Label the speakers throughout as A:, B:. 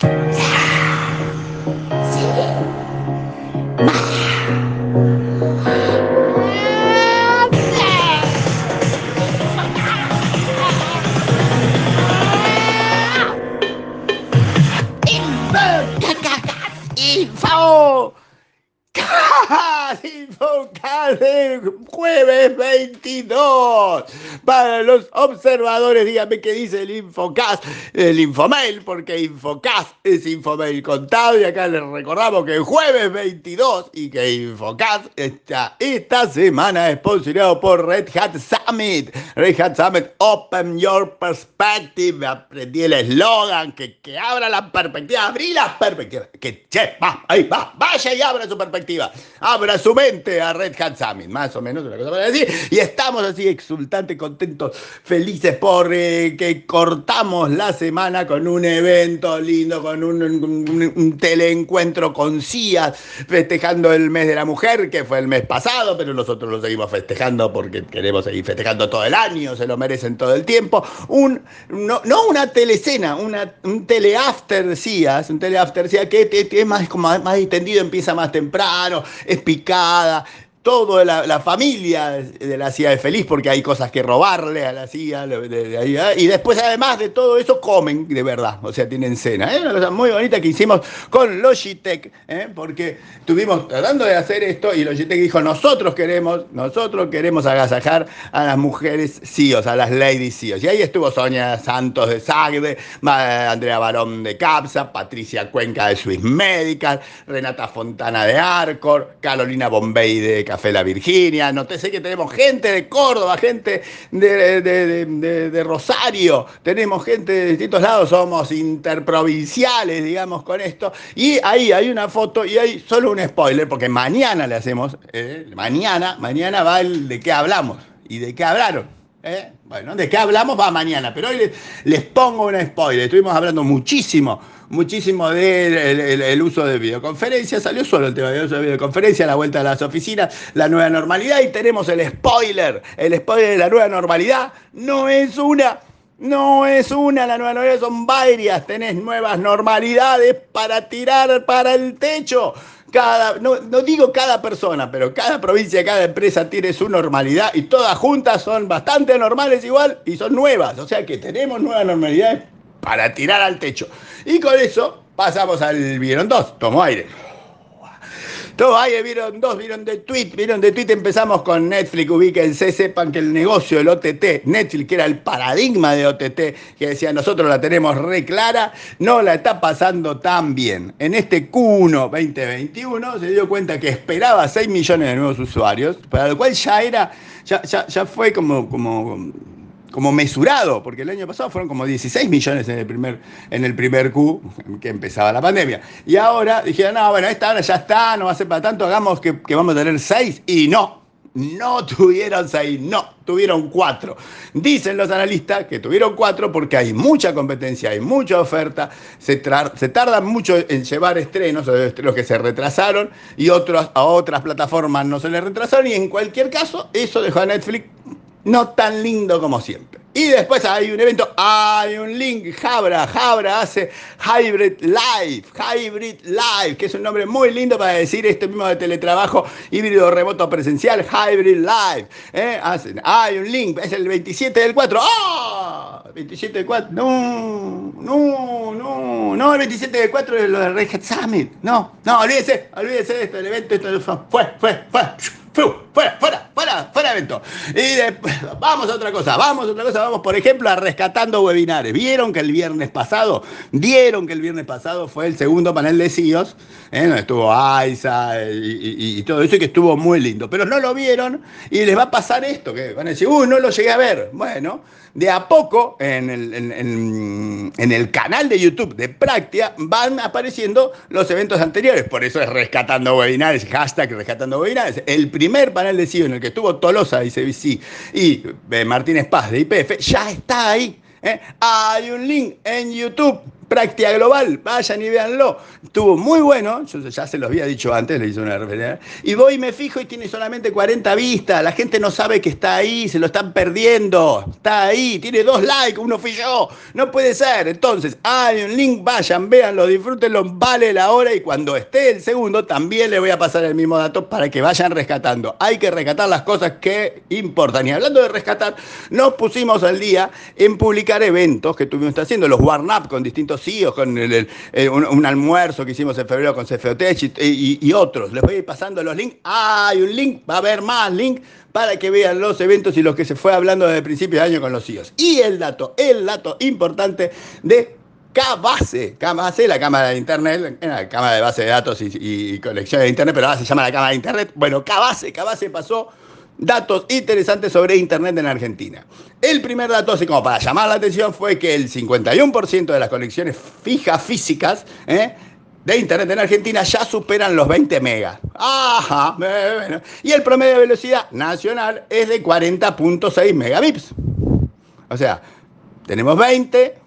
A: Thanks. Infocast del jueves 22. Para los observadores, díganme qué dice el Infocast, el Infomail, porque Infocast es Infomail contado. Y acá les recordamos que el jueves 22 y que Infocast está esta semana sponsorado por Red Hat Summit. Red Hat Summit, Open Your Perspective. Aprendí el eslogan, que, que abra la perspectiva, abrí la perspectiva. Que, che, va, ahí va, vaya y abra su perspectiva abra su mente a Red Hat Summit, más o menos una cosa para decir. Y estamos así exultantes, contentos, felices por eh, que cortamos la semana con un evento lindo, con un, teleencuentro con CIA, festejando el mes de la mujer, que fue el mes pasado, pero nosotros lo seguimos festejando porque queremos seguir festejando todo el año, se lo merecen todo el tiempo. Un, no, no una telecena, una, un teleafter CIA, un teleafter CIA que, es más, como más extendido, empieza más temprano, es picada, toda la, familia de la CIA es feliz porque hay cosas que robarle a la CIA. ¿eh? y después, además de todo eso, comen de verdad. O sea, tienen cena. ¿eh? una cosa muy bonita que hicimos con Logitech, ¿eh? porque estuvimos tratando de hacer esto y Logitech dijo: Nosotros queremos, nosotros queremos agasajar a las mujeres CIOs, a las ladies CIOs. Y ahí estuvo Sonia Santos de Sagde, Andrea Barón de CAPSA, Patricia Cuenca de Swiss Medical, Renata Fontana de Arcor, Carolina Bombay de Café La Virginia, no te sé que tenemos gente de Córdoba, gente de, Rosario, tenemos gente de distintos lados, somos interprovinciales, digamos, con esto. Y ahí hay una foto y hay solo un spoiler, porque mañana le hacemos, eh, mañana, mañana va el de qué hablamos y de qué hablaron. Eh. Bueno, de qué hablamos va mañana, pero hoy les pongo un spoiler. Estuvimos hablando muchísimo muchísimo del uso de videoconferencia. Salió solo el tema del uso de videoconferencia, la vuelta a las oficinas, la nueva normalidad. Y tenemos el spoiler. El spoiler de la nueva normalidad no es una. No es una, la nueva normalidad son varias. Tenés nuevas normalidades para tirar para el techo. Cada, no, no, digo cada persona, pero cada provincia, cada empresa tiene su normalidad y todas juntas son bastante normales igual y son nuevas. O sea que tenemos nuevas normalidades para tirar al techo. Y con eso pasamos al vieron dos, tomo aire. Todo aire, vieron dos, vieron de tweet, vieron de tweet, empezamos con Netflix, ubíquense, sepan que el negocio del OTT, Netflix, que era el paradigma de OTT, que decía nosotros la tenemos re clara, no la está pasando tan bien. En este Q1 2021 se dio cuenta que esperaba 6 millones de nuevos usuarios, para lo cual ya era, ya, ya, ya fue como, como como mesurado, porque el año pasado fueron como 16 millones en el primer, en el primer Q que empezaba la pandemia. Y ahora dijeron, no, bueno, esta hora ya está, no va a ser para tanto, hagamos que, vamos a tener 6 y no. No tuvieron 6, no, tuvieron 4. Dicen los analistas que tuvieron 4 porque hay mucha competencia, hay mucha oferta, se, se tardan mucho en llevar estrenos, los que se retrasaron, y otros, a otras plataformas no se les retrasaron, y en cualquier caso, eso dejó a Netflix no tan lindo como siempre. Y después hay un evento, hay un link, Jabra, Jabra hace Hybrid Live, Hybrid Live, que es un nombre muy lindo para decir este mismo de teletrabajo híbrido remoto presencial, Hybrid Live. ¿eh? hay un link, es el 27 del 4. ¡Ah! 27 del 4, no, no, no, no, el 27 del 4 es lo de Red Hat Summit. No, no, olvídese, olvídese de esto, el evento, esto fue, fue, fue fuera, fuera, fuera, fuera evento. Y después, vamos a otra cosa, vamos a otra cosa, vamos por ejemplo a rescatando webinares. ¿Vieron que el viernes pasado, vieron que el viernes pasado fue el segundo panel de CIOs, ¿eh? donde estuvo Aiza y, todo eso, y que estuvo muy lindo. Pero no lo vieron y les va a pasar esto, que van a decir, uy, no lo llegué a ver. Bueno, de a poco en el, en, el canal de YouTube de Práctica van apareciendo los eventos anteriores. Por eso es Rescatando Webinares, hashtag Rescatando Webinares. El primer panel de CIO en el que estuvo Tolosa CBC y eh, Martínez Paz de IPF ya está ahí. ¿eh? Hay un link en YouTube Práctica Global, vayan y véanlo. Estuvo muy bueno, yo ya se los había dicho antes, le hice una referencia. Y voy y me fijo y tiene solamente 40 vistas. La gente no sabe que está ahí, se lo están perdiendo. Está ahí, tiene dos likes, uno fui yo. No puede ser. Entonces, hay un link, vayan, véanlo, disfrútenlo, vale la hora. Y cuando esté el segundo, también le voy a pasar el mismo dato para que vayan rescatando. Hay que rescatar las cosas que importan. Y hablando de rescatar, nos pusimos al día en publicar eventos que estuvimos haciendo, los Warn Up con distintos con eh, un, almuerzo que hicimos en febrero con CFOTech y, otros. Les voy a ir pasando los links. hay un link, va a haber más links para que vean los eventos y los que se fue hablando desde el principio de año con los CIOs. E y el dato, el dato importante de Cabase, la cámara de Internet, la cámara de base de datos y, y, colección de Internet, pero ahora se llama la cámara de Internet. Bueno, Cabase pasó datos interesantes sobre Internet en Argentina. El primer dato, así como para llamar la atención, fue que el 51% de las conexiones fijas físicas ¿eh? de Internet en Argentina ya superan los 20 megas. Ajá. Y el promedio de velocidad nacional es de 40.6 megabits. O sea, tenemos 20,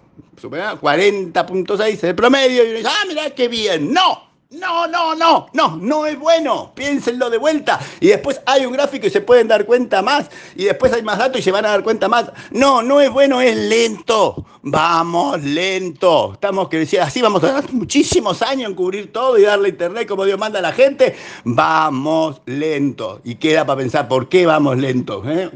A: 40.6 es el promedio, y uno dice, ah, mira qué bien. No, no, no, no, no, no es bueno. Piénsenlo de vuelta. Y después hay un gráfico y se pueden dar cuenta más. Y después hay más datos y se van a dar cuenta más. No, no es bueno, es lento. Vamos, lento. Estamos que así vamos a dar muchísimos años en cubrir todo y darle internet como Dios manda a la gente. Vamos lento. Y queda para pensar por qué vamos lento. ¿eh?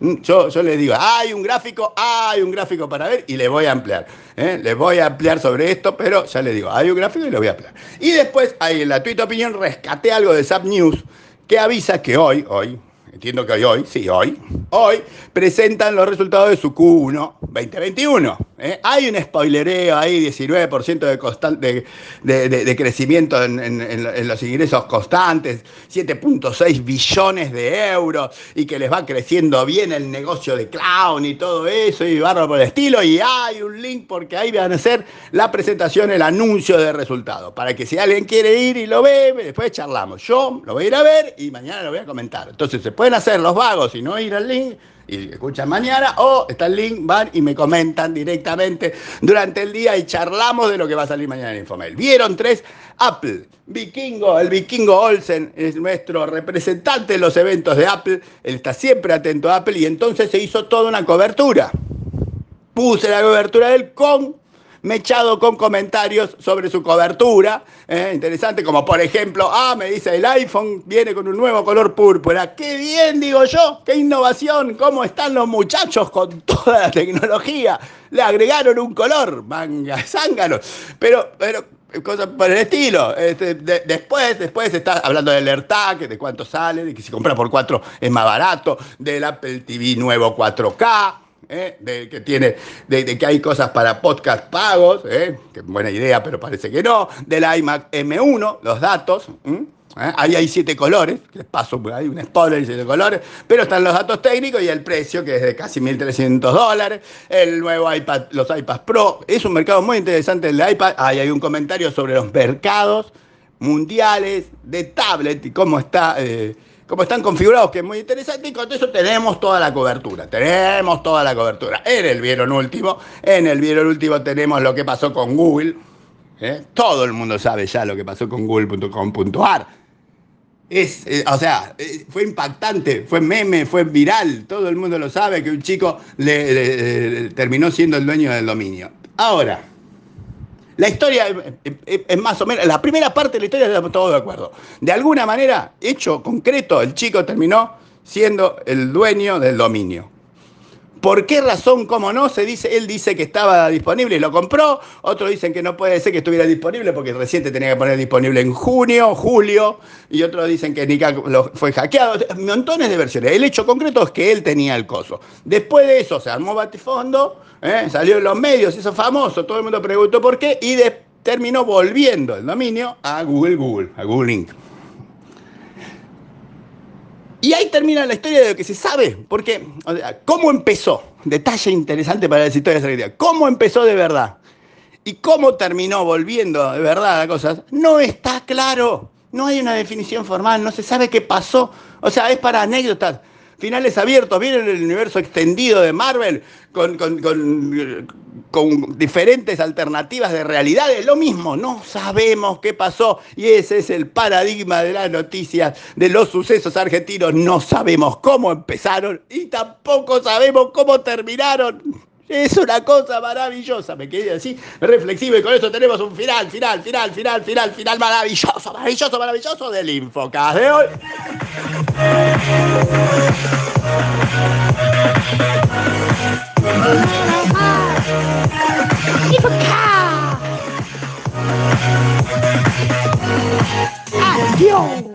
A: Mm, yo, yo digo, hay un gráfico, hay un gráfico para ver y le voy a ampliar. ¿eh? Les voy a ampliar sobre esto, pero ya les digo, hay un gráfico y le voy a ampliar. Y después, ahí en la Twitter Opinión, rescaté algo de SAP News que avisa que hoy, hoy, entiendo que hoy, hoy, sí, hoy, hoy, presentan los resultados de su Q1 2021. ¿eh? Hay un spoilereo ahí, 19% de, constante, de, crecimiento en, los ingresos constantes, 7.6 billones de euros, y que les va creciendo bien el negocio de clown y todo eso, y barro por el estilo, y hay un link porque ahí van a hacer la presentación, el anuncio de resultados, para que si alguien quiere ir y lo ve, después charlamos. Yo lo voy a ir a ver y mañana lo voy a comentar. Entonces se pueden hacer los vagos y no ir al link y escuchan mañana, o está el link, van y me comentan directamente durante el día y charlamos de lo que va a salir mañana en Infomail. ¿Vieron tres? Apple, Vikingo, el Vikingo Olsen es nuestro representante en los eventos de Apple, él está siempre atento a Apple y entonces se hizo toda una cobertura. Puse la cobertura del con mechado con comentarios sobre su cobertura, ¿eh? interesante, como por ejemplo, ah, me dice, el iPhone viene con un nuevo color púrpura, qué bien, digo yo, qué innovación, cómo están los muchachos con toda la tecnología, le agregaron un color, manga, zánganos, pero, pero cosas por el estilo. Este, después, después está hablando del AirTag, de cuánto sale, de que si compra por 4 es más barato, del Apple TV nuevo 4K. ¿Eh? de que tiene, de, que hay cosas para podcast pagos, ¿eh? que buena idea, pero parece que no, del iMac M1, los datos, ¿eh? ahí hay siete colores, que paso, hay un spoiler y siete colores, pero están los datos técnicos y el precio, que es de casi 1.300 dólares, el nuevo iPad, los iPads Pro, es un mercado muy interesante el de iPad, ahí hay un comentario sobre los mercados mundiales de tablet y cómo está como están configurados, que es muy interesante, y con eso tenemos toda la cobertura, tenemos toda la cobertura. En el vieron último, en el vieron último tenemos lo que pasó con Google, ¿eh? todo el mundo sabe ya lo que pasó con google.com.ar. Es, eh, o sea, eh, fue impactante, fue meme, fue viral, todo el mundo lo sabe que un chico le terminó siendo el dueño del dominio. Ahora, la historia es más o menos, la primera parte de la historia estamos todos de acuerdo. De alguna manera, hecho concreto, el chico terminó siendo el dueño del dominio. ¿Por qué razón, cómo no? Se dice, él dice que estaba disponible y lo compró. Otros dicen que no puede ser que estuviera disponible porque reciente tenía que poner disponible en junio, julio. Y otros dicen que Nika fue hackeado. Montones de versiones. El hecho concreto es que él tenía el coso. Después de eso se armó Batifondo, ¿eh? salió en los medios, hizo famoso. Todo el mundo preguntó por qué y terminó volviendo el dominio a Google Google, a Google Inc. Y ahí termina la historia de lo que se sabe, porque, ¿cómo empezó? Detalle interesante para las historias la ¿Cómo empezó de verdad? Y cómo terminó volviendo de verdad a cosas, no está claro. No hay una definición formal, no se sabe qué pasó. O sea, es para anécdotas finales abiertos. ¿Vieron el universo extendido de Marvel con, con diferentes alternativas de realidad es lo mismo. No sabemos qué pasó y ese es el paradigma de las noticias, de los sucesos argentinos. No sabemos cómo empezaron y tampoco sabemos cómo terminaron. Es una cosa maravillosa, me quedé así reflexivo y con eso tenemos un final, final, final, final, final, final maravilloso, maravilloso, maravilloso del Infocast de hoy. 跳